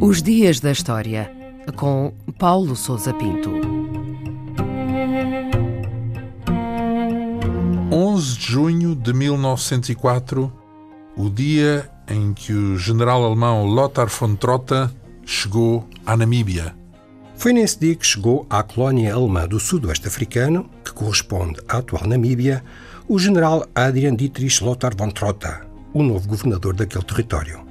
Os Dias da História, com Paulo Souza Pinto. 11 de junho de 1904, o dia em que o general alemão Lothar von Trotha chegou à Namíbia. Foi nesse dia que chegou à colónia alemã do sudoeste africano, que corresponde à atual Namíbia, o general Adrian Dietrich Lothar von Trotha, o novo governador daquele território.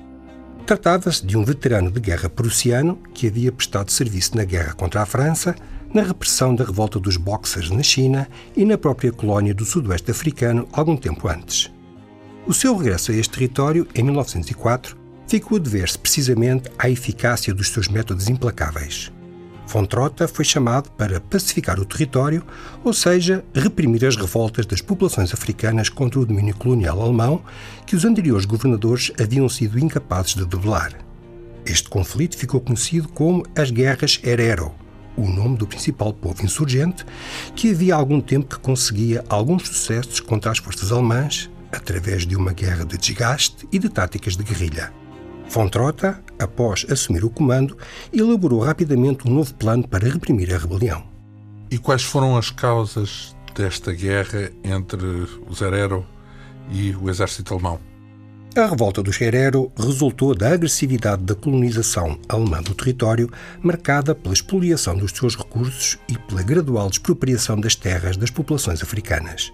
Tratava-se de um veterano de guerra prussiano que havia prestado serviço na guerra contra a França, na repressão da revolta dos Boxers na China e na própria colónia do sudoeste africano algum tempo antes. O seu regresso a este território, em 1904, ficou a dever-se precisamente à eficácia dos seus métodos implacáveis. Fontrota foi chamado para pacificar o território, ou seja, reprimir as revoltas das populações africanas contra o domínio colonial alemão que os anteriores governadores haviam sido incapazes de debelar. Este conflito ficou conhecido como as Guerras Herero, o nome do principal povo insurgente que havia algum tempo que conseguia alguns sucessos contra as forças alemãs através de uma guerra de desgaste e de táticas de guerrilha. Von Trotha, após assumir o comando, elaborou rapidamente um novo plano para reprimir a rebelião. E quais foram as causas desta guerra entre os Herero e o exército alemão? A revolta dos Herero resultou da agressividade da colonização alemã do território, marcada pela expoliação dos seus recursos e pela gradual expropriação das terras das populações africanas.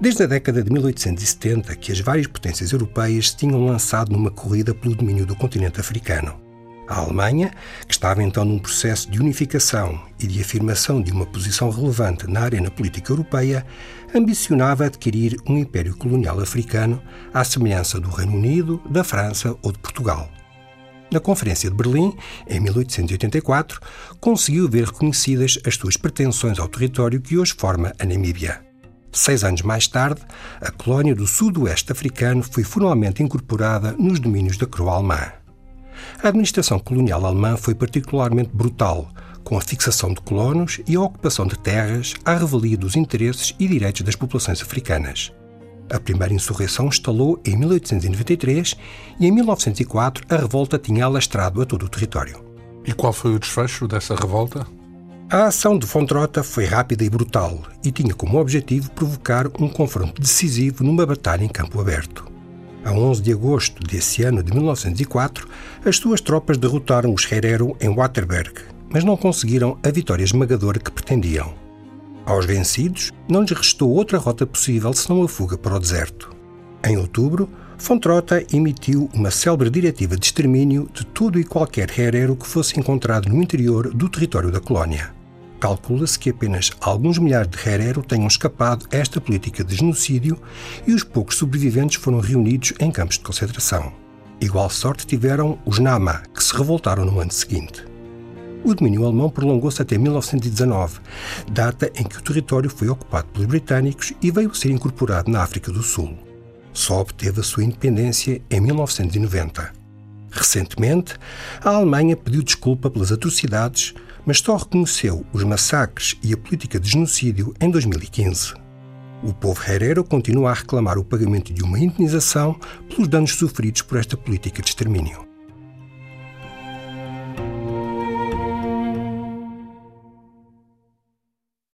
Desde a década de 1870 que as várias potências europeias se tinham lançado numa corrida pelo domínio do continente africano. A Alemanha, que estava então num processo de unificação e de afirmação de uma posição relevante na arena política europeia, ambicionava adquirir um império colonial africano à semelhança do Reino Unido, da França ou de Portugal. Na Conferência de Berlim, em 1884, conseguiu ver reconhecidas as suas pretensões ao território que hoje forma a Namíbia. Seis anos mais tarde, a colónia do sudoeste africano foi formalmente incorporada nos domínios da coroa alemã. A administração colonial alemã foi particularmente brutal, com a fixação de colonos e a ocupação de terras à revelia dos interesses e direitos das populações africanas. A primeira insurreição instalou em 1893 e em 1904 a revolta tinha alastrado a todo o território. E qual foi o desfecho dessa revolta? A ação de Fontrota foi rápida e brutal e tinha como objetivo provocar um confronto decisivo numa batalha em campo aberto. A 11 de agosto desse ano de 1904, as suas tropas derrotaram os Herero em Waterberg, mas não conseguiram a vitória esmagadora que pretendiam. Aos vencidos, não lhes restou outra rota possível senão a fuga para o deserto. Em outubro, Fontrota emitiu uma célebre diretiva de extermínio de todo e qualquer herero que fosse encontrado no interior do território da colónia. Calcula-se que apenas alguns milhares de herero tenham escapado a esta política de genocídio e os poucos sobreviventes foram reunidos em campos de concentração. Igual sorte tiveram os Nama, que se revoltaram no ano seguinte. O domínio alemão prolongou-se até 1919, data em que o território foi ocupado pelos britânicos e veio a ser incorporado na África do Sul só obteve a sua independência em 1990. Recentemente, a Alemanha pediu desculpa pelas atrocidades, mas só reconheceu os massacres e a política de genocídio em 2015. O povo herero continua a reclamar o pagamento de uma indenização pelos danos sofridos por esta política de extermínio.